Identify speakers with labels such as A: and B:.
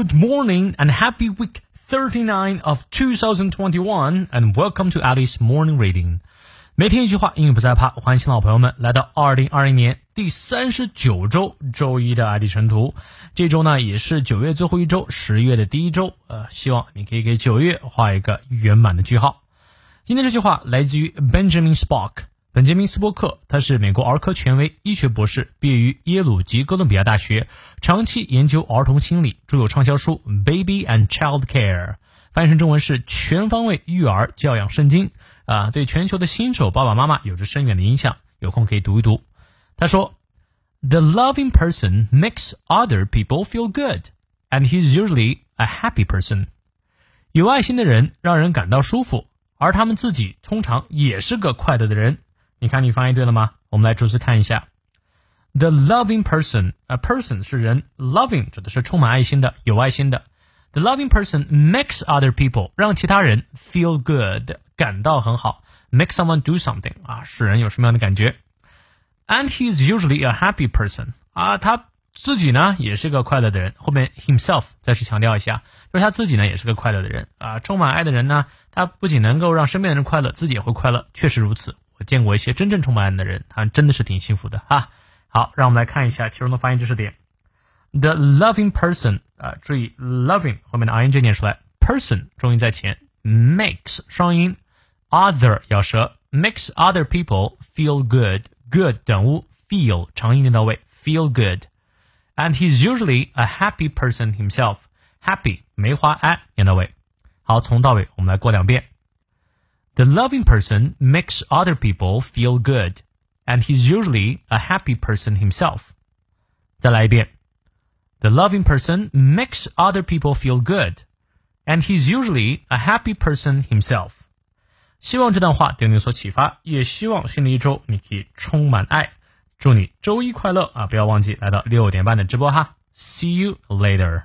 A: Good morning and happy week 39 of 2021 and welcome to Alice Morning Reading. 每天一句话，英语不再怕。欢迎新老朋友们来到二零二零年第三十九周周一的爱迪晨图。这周呢，也是九月最后一周，十月的第一周。呃，希望你可以给九月画一个圆满的句号。今天这句话来自于 Benjamin Spock，本杰明斯波克，他是美国儿科权威、医学博士，毕业于耶鲁及哥伦比亚大学，长期研究儿童心理，著有畅销书《Baby and Child Care》，翻译成中文是《全方位育儿教养圣经》。啊，对全球的新手爸爸妈妈有着深远的影响。有空可以读一读。他说：“The loving person makes other people feel good, and he's usually a happy person。”有爱心的人让人感到舒服，而他们自己通常也是个快乐的人。你看，你翻译对了吗？我们来逐字看一下。The loving person，a person 是人，loving 指的是充满爱心的、有爱心的。The loving person makes other people 让其他人 feel good 感到很好，make someone do something 啊，使人有什么样的感觉？And he is usually a happy person 啊，他自己呢也是个快乐的人。后面 himself 再去强调一下，就是他自己呢也是个快乐的人啊。充满爱的人呢，他不仅能够让身边的人快乐，自己也会快乐。确实如此，见过一些真正充满爱的人，他们真的是挺幸福的哈。好，让我们来看一下其中的发音知识点。The loving person 啊，注意 loving 后面的 ing 念出来，person 重音在前，makes 双音，other 咬舌，makes other people feel good，good 短物 feel 长音念到位，feel good，and he's usually a happy person himself，happy 梅花 a 念到位。好，从到尾我们来过两遍。The loving person makes other people feel good, and he's usually a happy person himself. 再来一遍。the loving person makes other people feel good, and he's usually a happy person himself. 希望这段话对你有所启发，也希望新的一周你可以充满爱。祝你周一快乐啊！不要忘记来到六点半的直播哈。See you later.